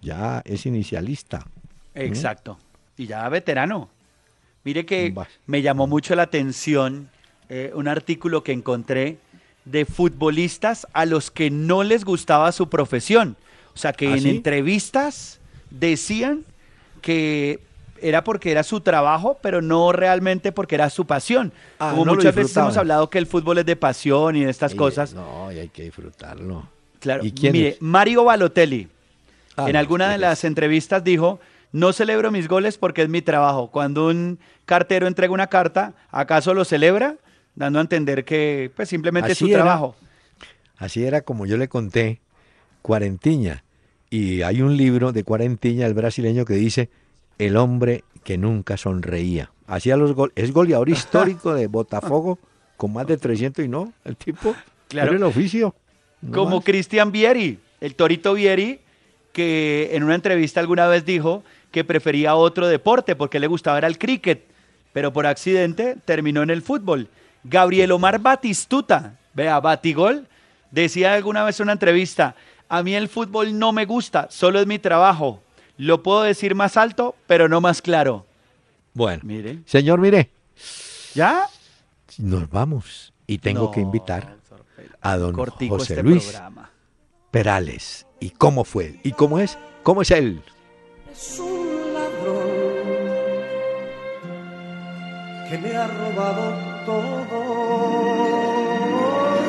Ya es inicialista. Exacto. Y ya veterano. Mire que me llamó mucho la atención eh, un artículo que encontré de futbolistas a los que no les gustaba su profesión. O sea, que ¿Ah, en entrevistas decían que era porque era su trabajo, pero no realmente porque era su pasión. Ah, Como muchas veces hemos hablado que el fútbol es de pasión y de estas cosas. No, y hay que disfrutarlo. Claro. ¿Y mire, Mario Balotelli, ah, en alguna de las entrevistas dijo no celebro mis goles porque es mi trabajo. Cuando un cartero entrega una carta, ¿acaso lo celebra? Dando a entender que pues simplemente es su trabajo. Así era como yo le conté, Cuarentiña. Y hay un libro de Cuarentiña, el brasileño, que dice El hombre que nunca sonreía. Hacía los goles. Es goleador histórico de Botafogo con más de 300 y no, el tipo. Claro. el oficio. como Cristian Vieri, el Torito Vieri, que en una entrevista alguna vez dijo que prefería otro deporte porque le gustaba era el cricket, pero por accidente terminó en el fútbol. Gabriel Omar Batistuta, vea, Batigol, decía alguna vez en una entrevista, a mí el fútbol no me gusta, solo es mi trabajo. Lo puedo decir más alto, pero no más claro. Bueno, mire. señor, mire. ¿Ya? Nos vamos y tengo que invitar a don José este Luis Perales. ¿Y cómo fue? ¿Y cómo es? ¿Cómo es él? Que me ha robado todo.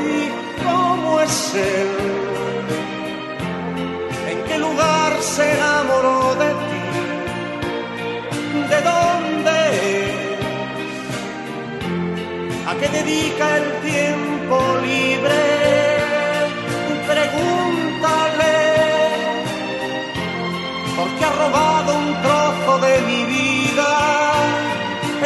¿Y cómo es él? ¿En qué lugar se enamoró de ti? ¿De dónde ¿A qué dedica el tiempo libre?